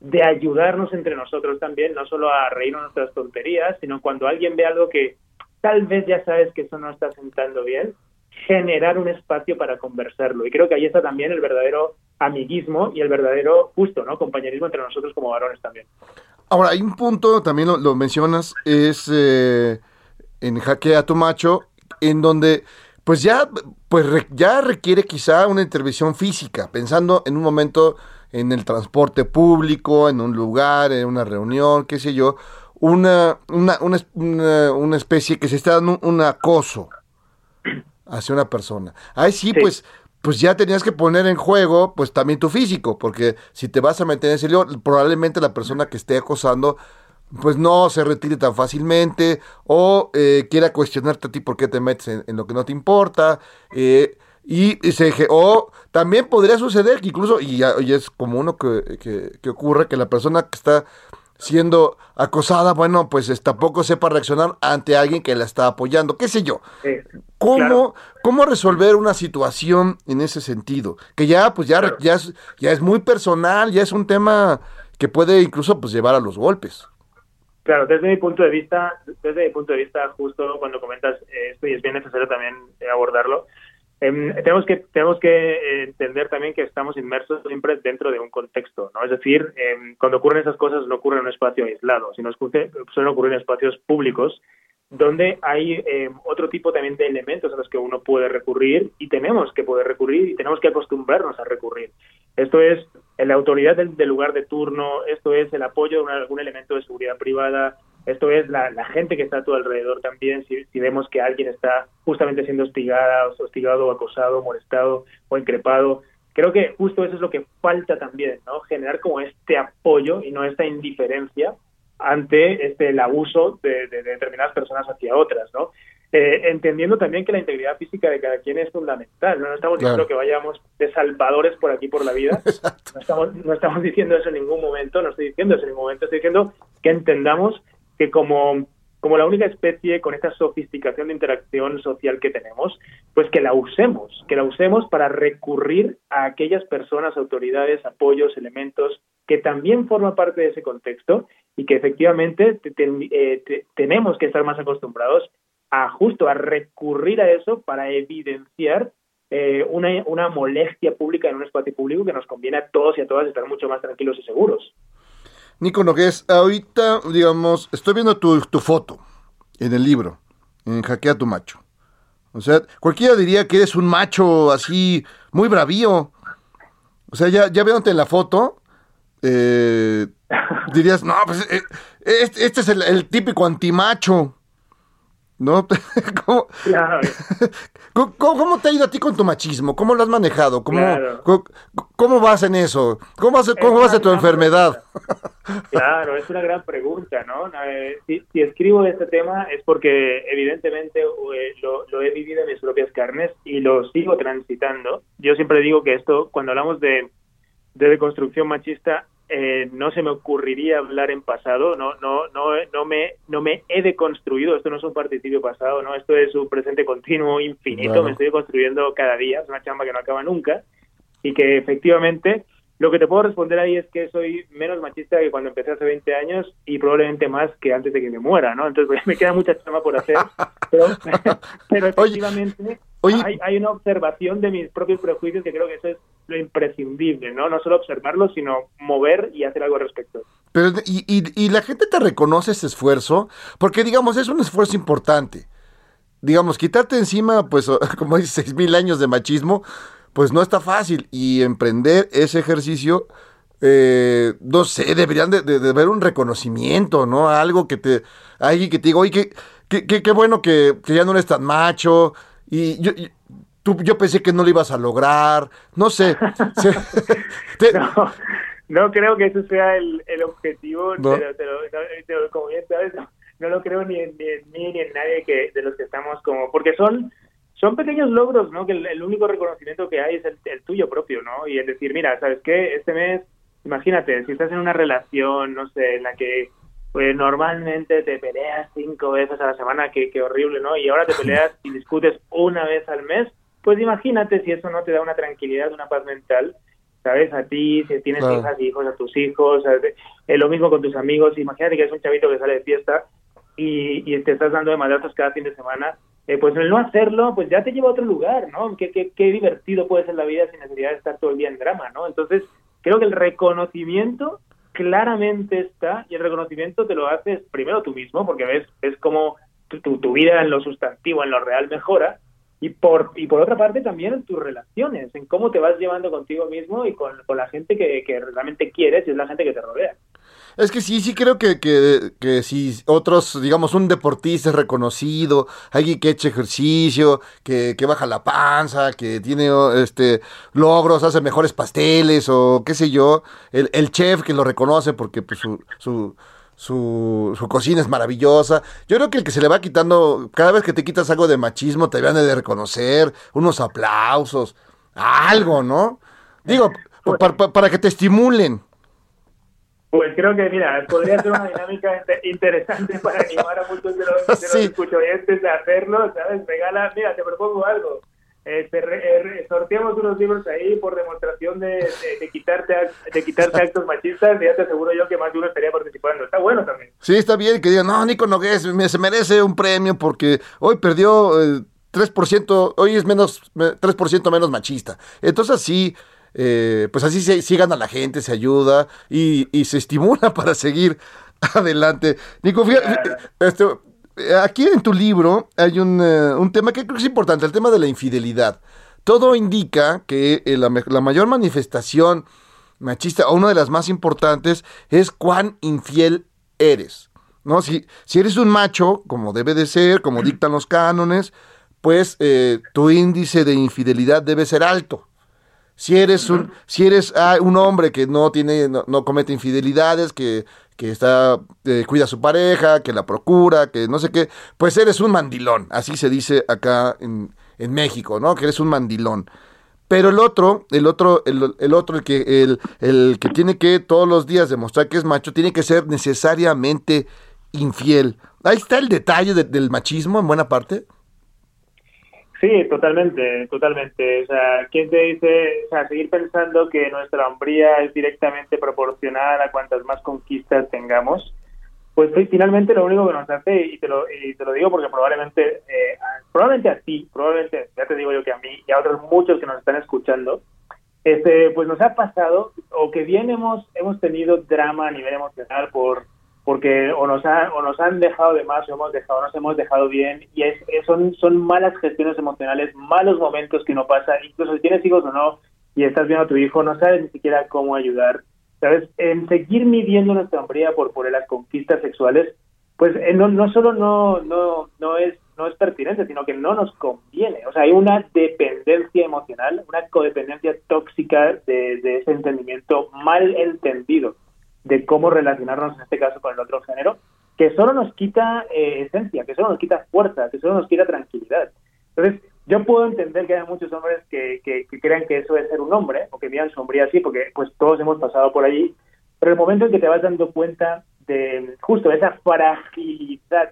Speaker 4: de ayudarnos entre nosotros también, no solo a reírnos nuestras tonterías, sino cuando alguien ve algo que tal vez ya sabes que eso no está sentando bien, generar un espacio para conversarlo. Y creo que ahí está también el verdadero amiguismo y el verdadero justo, ¿no? Compañerismo entre nosotros como varones también.
Speaker 3: Ahora, hay un punto, también lo, mencionas, es eh, en Jaque a tu macho, en donde pues ya, pues ya requiere quizá una intervención física, pensando en un momento en el transporte público, en un lugar, en una reunión, qué sé yo, una, una, una, una- especie que se está dando un acoso hacia una persona. Ahí sí,
Speaker 4: Sí.
Speaker 3: pues pues ya tenías que poner en juego pues también tu físico, porque si te vas a meter en ese lío, probablemente la persona que esté acosando pues no se retire tan fácilmente o eh, quiera cuestionarte a ti por qué te metes en, en lo que no te importa. eh, Y, y se, o también podría suceder que incluso, y, es como uno que, que- que ocurre, que la persona que está siendo acosada, bueno, pues es, tampoco sepa reaccionar ante alguien que la está apoyando, qué sé yo.
Speaker 4: Eh,
Speaker 3: ¿Cómo,
Speaker 4: Claro.
Speaker 3: ¿Cómo resolver una situación en ese sentido? Que ya, pues ya,
Speaker 4: Claro.
Speaker 3: ya, es, ya es muy personal, ya es un tema que puede incluso pues llevar a los golpes.
Speaker 4: Claro, desde mi punto de vista, desde mi punto de vista, justo cuando comentas esto y es bien necesario también abordarlo, em, tenemos que tenemos que eh, entender también que estamos inmersos siempre dentro de un contexto, ¿no? Es decir, em, cuando ocurren esas cosas no ocurren en un espacio aislado, sino escu- suelen ocurrir en espacios públicos donde hay em, otro tipo también de elementos a los que uno puede recurrir y tenemos que poder recurrir y tenemos que acostumbrarnos a recurrir. Esto es la autoridad del, del lugar de turno, esto es el apoyo de algún elemento de seguridad privada, esto es la, la gente que está a tu alrededor también, si, si vemos que alguien está justamente siendo hostigada, hostigado, acosado, molestado o increpado. Creo que justo eso es lo que falta también, ¿no? Generar como este apoyo y no esta indiferencia ante este el abuso de, de- de determinadas personas hacia otras, ¿no? Eh, entendiendo también que la integridad física de cada quien es fundamental, ¿no? No estamos
Speaker 3: Claro.
Speaker 4: diciendo que vayamos de salvadores por aquí por la vida, [LAUGHS] no estamos, no estamos diciendo eso en ningún momento, no estoy diciendo eso en ningún momento, estoy diciendo que entendamos que como, como la única especie con esta sofisticación de interacción social que tenemos, pues que la usemos, que la usemos para recurrir a aquellas personas, autoridades, apoyos, elementos que también forman parte de ese contexto y que efectivamente te- te- eh, te- tenemos que estar más acostumbrados a justo a recurrir a eso para evidenciar eh, una, una molestia pública en un espacio público que nos conviene a todos y a todas estar mucho más tranquilos y seguros.
Speaker 3: Nico Nogués, ahorita, digamos, estoy viendo tu, tu foto en el libro, en Jaquea tu macho. O sea, cualquiera diría que eres un macho así, muy bravío. O sea, ya, ya viéndote en la foto, eh, dirías, no, pues eh, este, este es el, el típico antimacho. ¿No? [LAUGHS] ¿Cómo,
Speaker 4: Claro, [LAUGHS]
Speaker 3: cómo, cómo te ha ido a ti con tu machismo? ¿Cómo lo has manejado? ¿Cómo,
Speaker 4: Claro.
Speaker 3: cómo, cómo vas en eso? ¿Cómo vas, cómo vas de tu enfermedad?
Speaker 4: Claro, es una gran pregunta, ¿no? Si, si escribo este tema es porque evidentemente eh, lo, lo he vivido en mis propias carnes y lo sigo transitando. Yo siempre digo que esto, cuando hablamos de, de deconstrucción machista, eh, no se me ocurriría hablar en pasado, no, no, no, no me, no me he deconstruido. Esto no es un participio pasado, no, esto es un presente continuo infinito. Me estoy construyendo cada día, es una chamba que no acaba nunca y que efectivamente lo que te puedo responder ahí es que soy menos machista que cuando empecé hace 20 años y probablemente más que antes de que me muera, ¿no? Entonces pues, [LAUGHS] me queda mucha chamba por hacer, pero, [LAUGHS] pero efectivamente
Speaker 3: oye.
Speaker 4: Hay, hay una observación de mis propios prejuicios que creo que eso es lo imprescindible, ¿no? No solo observarlo, sino mover y hacer algo al respecto.
Speaker 3: Pero, y, y, y la gente te reconoce ese esfuerzo, porque digamos, es un esfuerzo importante. Digamos, quitarte encima, pues, [LAUGHS] como dices, seis mil años de machismo, pues no está fácil. Y emprender ese ejercicio, eh, no sé, deberían de, de- de ver un reconocimiento, ¿no? Algo que te, alguien que te diga, oye, qué, qué, qué- qué bueno que, que ya no eres tan macho. Y yo, y- tú, yo pensé que no lo ibas a lograr, no sé. [LAUGHS]
Speaker 4: No, no creo que eso sea el, el objetivo,
Speaker 3: ¿No?
Speaker 4: pero, pero- no, pero como bien sabes, no, no lo creo ni en, ni en mí ni en nadie que de los que estamos como, porque son son pequeños logros, ¿no? Que el, el único reconocimiento que hay es el, el tuyo propio, ¿no? Y el decir, mira, ¿sabes qué? Este mes, imagínate, si estás en una relación, no sé, en la que pues normalmente te peleas cinco veces a la semana, que, que horrible, ¿no? Y ahora te [LAUGHS] peleas y discutes una vez al mes, pues imagínate si eso no te da una tranquilidad, una paz mental, ¿sabes? A ti, si tienes
Speaker 3: Claro.
Speaker 4: hijas y hijos, a tus hijos, ¿sabes? Eh, lo mismo con tus amigos, imagínate que es un chavito que sale de fiesta y, y te estás dando de madrazos cada fin de semana, eh, pues el no hacerlo, pues ya te lleva a otro lugar, ¿no? Qué, qué, qué divertido puede ser la vida sin necesidad de estar todo el día en drama, ¿no? Entonces, creo que el reconocimiento claramente está y el reconocimiento te lo haces primero tú mismo, porque ves, ves cómo tu, tu, tu vida en lo sustantivo, en lo real mejora, y por, y por otra parte también en tus relaciones, en cómo te vas llevando contigo mismo y con, con la gente que, que realmente quieres y es la gente que te rodea.
Speaker 3: Es que sí, sí creo que, que, que si otros, digamos, un deportista es reconocido, alguien que echa ejercicio, que, que baja la panza, que tiene este logros, hace mejores pasteles o qué sé yo, el, el chef que lo reconoce porque pues, su, su, su, su cocina es maravillosa. Yo creo que el que se le va quitando, cada vez que te quitas algo de machismo, te van a de reconocer, unos aplausos, algo, ¿no? Digo, pa- pa- para que te estimulen.
Speaker 4: Pues creo que, mira, podría ser una dinámica inte- interesante [LAUGHS] para animar a muchos de los, de los
Speaker 3: Sí.
Speaker 4: escuchoyentes a hacerlo, ¿sabes? Regala, mira, te propongo algo. Eh, te re- eh, re- sorteamos unos libros ahí por demostración de, de, de quitarte de quitarte [LAUGHS] actos machistas y ya te aseguro yo que más de uno estaría participando. Está bueno también.
Speaker 3: Sí, está bien que digan, no, Nico Nogués me- se merece un premio porque hoy perdió eh, 3%, hoy es menos me- 3% menos machista. Entonces sí, eh, pues así se, sí gana la gente, se ayuda y, y se estimula [LAUGHS] para seguir adelante. Nico, fíjate, este, eh, aquí en tu libro hay un, eh, un tema que creo que es importante, el tema de la infidelidad. Todo indica que eh, la, la mayor manifestación machista, o una de las más importantes, es cuán infiel eres. ¿no? Si, si eres un macho, como debe de ser, como dictan los cánones, pues eh, tu índice de infidelidad debe ser alto. Si eres un, si eres ah, un hombre que no tiene, no, no comete infidelidades, que, que está, eh, cuida a su pareja, que la procura, que no sé qué, pues eres un mandilón, así se dice acá en, en México, ¿no? Que eres un mandilón. Pero el otro, el otro, el, el otro, el que, el, el que tiene que todos los días demostrar que es macho, tiene que ser necesariamente infiel. Ahí está el detalle de- del machismo en buena parte.
Speaker 4: Sí, totalmente, totalmente. O sea, ¿quién te dice, o sea, seguir pensando que nuestra hombría es directamente proporcional a cuantas más conquistas tengamos? Pues finalmente lo único que nos hace, y te lo, y te lo digo porque probablemente, eh, probablemente a ti, probablemente, ya te digo yo que a mí y a otros muchos que nos están escuchando, este, pues nos ha pasado, o que bien hemos tenido drama a nivel emocional por porque o nos, han, o nos han dejado de más o hemos dejado, nos hemos dejado bien y es, son, son malas gestiones emocionales, malos momentos que uno pasa, incluso si tienes hijos o no y estás viendo a tu hijo, no sabes ni siquiera cómo ayudar. ¿Sabes? En seguir midiendo nuestra hombría por, por las conquistas sexuales, pues eh, no, no solo no, no, no, es, no es pertinente, sino que no nos conviene. O sea, hay una dependencia emocional, una codependencia tóxica de ese entendimiento mal entendido de cómo relacionarnos en este caso con el otro género, que solo nos quita eh, esencia, que solo nos quita fuerza, que solo nos quita tranquilidad. Entonces, yo puedo entender que hay muchos hombres que, que, que crean que eso es ser un hombre, o que miran su hombría así, porque pues todos hemos pasado por allí, pero el momento en que te vas dando cuenta de justo esa fragilidad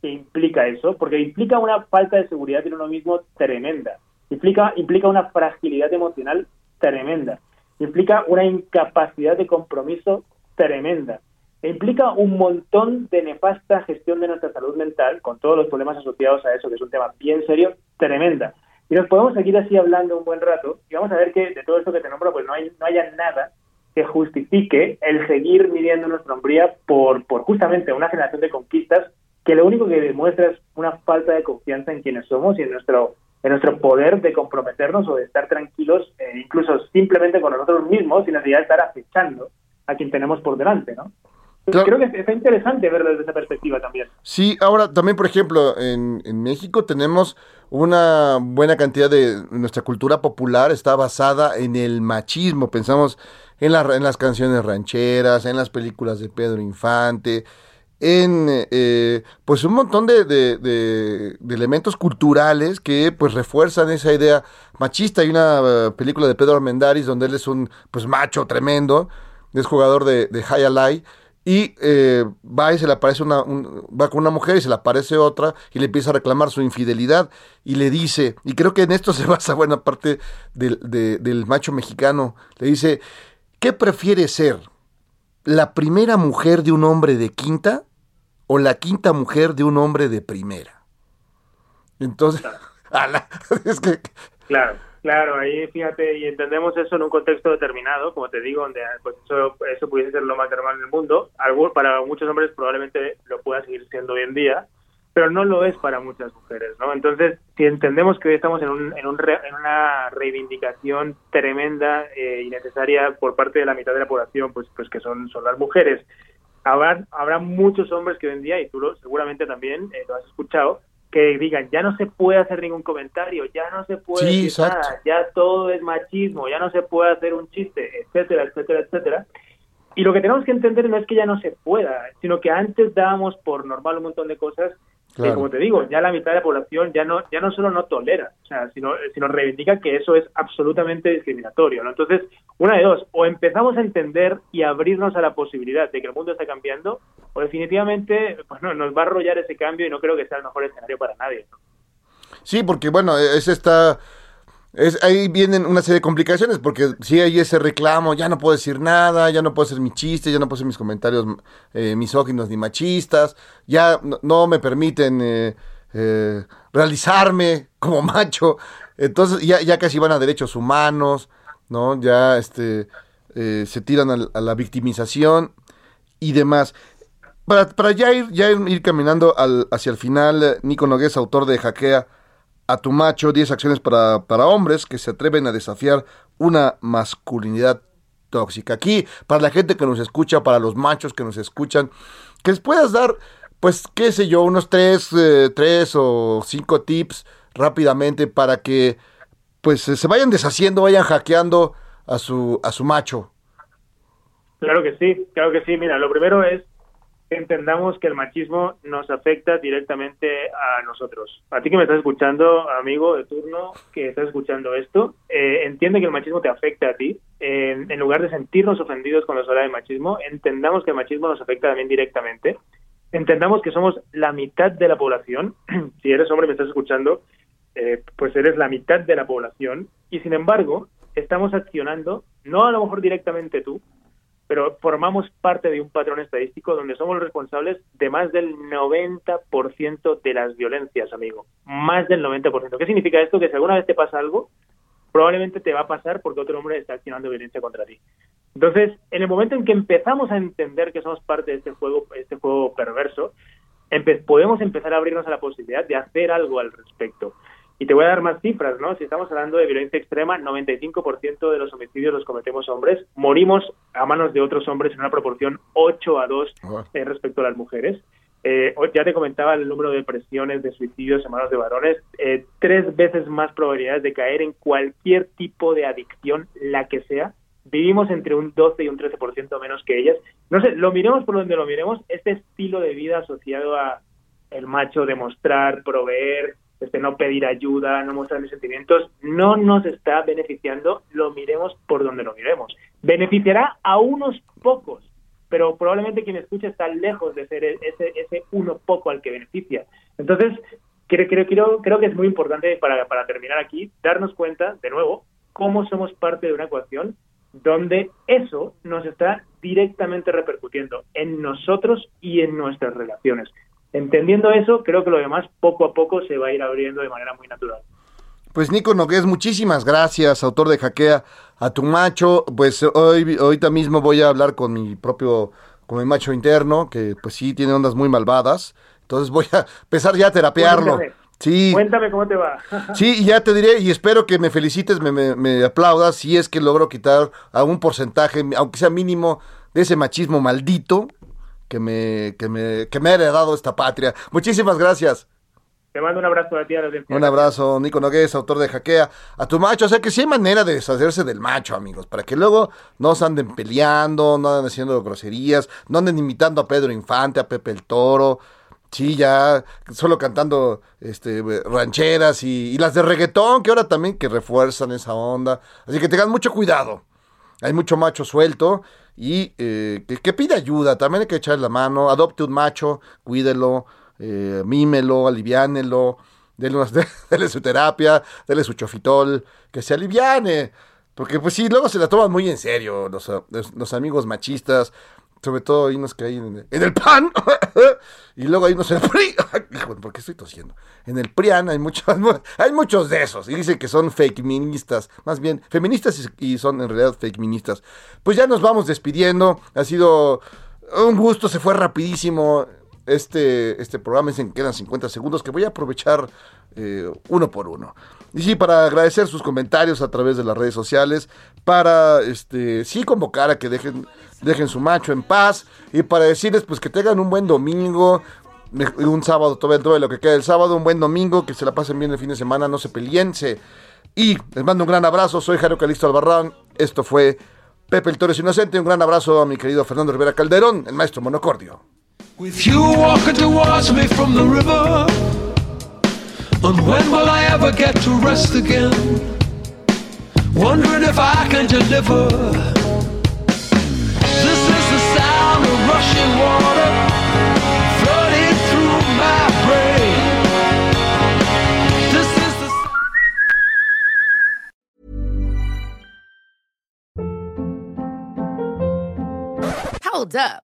Speaker 4: que implica eso, porque implica una falta de seguridad en uno mismo tremenda, implica, implica una fragilidad emocional tremenda, implica una incapacidad de compromiso tremenda, e implica un montón de nefasta gestión de nuestra salud mental, con todos los problemas asociados a eso, que es un tema bien serio, tremenda. Y nos podemos seguir así hablando un buen rato, y vamos a ver que de todo esto que te nombro, pues no, hay, no haya nada que justifique el seguir midiendo nuestra hombría por, por justamente una generación de conquistas que lo único que demuestra es una falta de confianza en quienes somos y en nuestro en nuestro poder de comprometernos o de estar tranquilos, eh, incluso simplemente con nosotros mismos, sin necesidad de estar acechando a quien tenemos por delante, ¿no?
Speaker 3: Claro.
Speaker 4: Creo que está interesante verlo desde esa perspectiva también.
Speaker 3: Sí, ahora también, por ejemplo, en, en México tenemos una buena cantidad de nuestra cultura popular está basada en el machismo. Pensamos en, la- en las canciones rancheras, en las películas de Pedro Infante, en eh, pues un montón de, de- de- de elementos culturales que pues refuerzan esa idea machista. Hay una eh, película de Pedro Armendáriz donde él es un pues macho tremendo, es jugador de, de High Alai y eh, va y se le aparece una, un- va con una mujer y se le aparece otra y le empieza a reclamar su infidelidad y le dice, y creo que en esto se basa buena parte del, de- del macho mexicano, le dice, ¿qué prefiere ser? ¿La primera mujer de un hombre de quinta o la quinta mujer de un hombre de primera? Entonces, [LAUGHS] ala, [LAUGHS] es que,
Speaker 4: Claro, claro, ahí fíjate, y entendemos eso en un contexto determinado, como te digo, donde pues eso, eso pudiese ser lo más normal del mundo. Para muchos hombres probablemente lo pueda seguir siendo hoy en día, pero no lo es para muchas mujeres, ¿no? Entonces, si entendemos que hoy estamos en, un, en, un re- en una reivindicación tremenda eh, y necesaria por parte de la mitad de la población, pues, pues que son, son las mujeres, habrá, habrá muchos hombres que hoy en día, y tú lo, seguramente también eh, lo has escuchado, que digan, ya no se puede hacer ningún comentario, ya no se puede
Speaker 3: Sí,
Speaker 4: decir nada, ya todo es machismo, ya no se puede hacer un chiste, etcétera, etcétera, etcétera. Y lo que tenemos que entender no es que ya no se pueda, sino que antes dábamos por normal un montón de cosas que, como te digo, ya la mitad de la población ya no ya no solo no tolera, o sea, sino, sino reivindica que eso es absolutamente discriminatorio. ¿no? Entonces, una de dos, o empezamos a entender y abrirnos a la posibilidad de que el mundo está cambiando, o definitivamente pues no, nos va a arrollar ese cambio y no creo que sea el mejor escenario para nadie. ¿no?
Speaker 3: Sí, porque bueno, es esta... Ahí vienen una serie de complicaciones, porque si hay ese reclamo, ya no puedo decir nada, ya no puedo hacer mis chistes, ya no puedo hacer mis comentarios eh, misóginos ni machistas, ya no, me permiten eh, eh, realizarme como [LAUGHS] macho, entonces ya, ya casi van a derechos humanos, ¿no? Ya este, eh, se tiran al- a, la victimización y demás. Para, para ya, ir, ya ir caminando al- hacia el final, Nico Nogués, autor de Hackea a tu macho, 10 acciones para, para hombres que se atreven a desafiar una masculinidad tóxica. Aquí, para la gente que nos escucha, para los machos que nos escuchan, que les puedas dar, pues, qué sé yo, unos tres, eh, tres o cinco tips rápidamente para que, pues, eh, se vayan deshaciendo, vayan hackeando a su, a su macho.
Speaker 4: Claro que sí, claro que sí. Mira, lo primero es entendamos que el machismo nos afecta directamente a nosotros. A ti que me estás escuchando, amigo de turno, que estás escuchando esto, eh, entiende que el machismo te afecta a ti. En lugar de sentirnos ofendidos cuando se habla de machismo, entendamos que el machismo nos afecta también directamente. Entendamos que somos la mitad de la población. [CLEARS THROAT] si eres hombre y me estás escuchando, eh, pues eres la mitad de la población. Y sin embargo, estamos accionando, no a lo mejor directamente tú, pero formamos parte de un patrón estadístico donde somos responsables de más del 90% de las violencias, amigo. Más del 90%. ¿Qué significa esto? Que si alguna vez te pasa algo, probablemente te va a pasar porque otro hombre está accionando violencia contra ti. Entonces, en el momento en que empezamos a entender que somos parte de este juego, este juego perverso, podemos empezar a abrirnos a la posibilidad de hacer algo al respecto. Y te voy a dar más cifras, ¿no? Si estamos hablando de violencia extrema, 95% de los homicidios los cometemos hombres. Morimos a manos de otros hombres en una proporción 8 a 2 eh, respecto a las mujeres. Eh, ya te comentaba el número de depresiones, de suicidios en manos de varones. Eh, tres veces más probabilidades de caer en cualquier tipo de adicción, la que sea. Vivimos entre un 12 y un 13% menos que ellas. No sé, lo miremos por donde lo miremos, este estilo de vida asociado a el macho demostrar, proveer, este no pedir ayuda, no mostrar mis sentimientos, no nos está beneficiando, lo miremos por donde lo miremos. Beneficiará a unos pocos, pero probablemente quien escucha está lejos de ser ese, ese uno poco al que beneficia. Entonces, creo, creo, creo, creo que es muy importante para, para terminar aquí darnos cuenta, de nuevo, cómo somos parte de una ecuación donde eso nos está directamente repercutiendo en nosotros y en nuestras relaciones. Entendiendo eso, creo que lo demás poco a poco se va a ir abriendo de manera muy natural.
Speaker 3: Pues Nico Nogués, muchísimas gracias, autor de Hackea a tu macho. Pues hoy ahorita mismo voy a hablar con mi propio, con mi macho interno, que pues sí tiene ondas muy malvadas. Entonces voy a empezar ya a terapearlo.
Speaker 4: Cuéntame.
Speaker 3: Sí,
Speaker 4: Cuéntame cómo te va.
Speaker 3: sí, y ya te diré, y espero que me felicites, me, me, me aplaudas, si es que logro quitar a un porcentaje, aunque sea mínimo, de ese machismo maldito que me, que me, que me ha heredado esta patria. Muchísimas gracias.
Speaker 4: Te mando un abrazo a ti a la audiencia.
Speaker 3: Un abrazo, Nico Nogués, autor de Hackea a tu macho. O sea que sí hay manera de deshacerse del macho, amigos, para que luego no se anden peleando, no anden haciendo groserías, no anden imitando a Pedro Infante, a Pepe el Toro. Sí, ya solo cantando este rancheras y, y las de reggaetón, que ahora también que refuerzan esa onda. Así que tengan mucho cuidado. Hay mucho macho suelto y eh, que, pide ayuda. También hay que echarle la mano. Adopte un macho, cuídelo, eh, mímelo, aliviánelo, [LAUGHS] dele, su terapia, dele su chofitol, que se aliviane. Porque pues sí, luego se la toman muy en serio los amigos machistas, sobre todo hay unos que hay en, en el PAN, [LAUGHS] y luego hay unos en el PRI. [LAUGHS] Hijo, ¿Por qué estoy tosiendo? En el PRIAN hay muchos, [LAUGHS] hay muchos de esos, y dicen que son fake ministas, más bien feministas y y son en realidad fake ministas. Pues ya nos vamos despidiendo, ha sido un gusto, se fue rapidísimo este, este programa, dicen que quedan 50 segundos, que voy a aprovechar eh, uno por uno. Y sí, para agradecer sus comentarios a través de las redes sociales, para este sí convocar a que dejen, dejen su macho en paz, y para decirles pues que tengan un buen domingo, un sábado, todo, todo lo que queda del sábado, un buen domingo, que se la pasen bien el fin de semana, no se peleen, se- y les mando un gran abrazo, soy Jairo Calixto Albarrán, esto fue Pepe el Toro es Inocente. Un gran abrazo a mi querido Fernando Rivera Calderón, el maestro monocordio.
Speaker 5: With you walking towards me from the river. And when will I ever get to rest again? Wondering if I can deliver. This is the sound of rushing water flooding through my brain. This is the sound
Speaker 6: Hold up.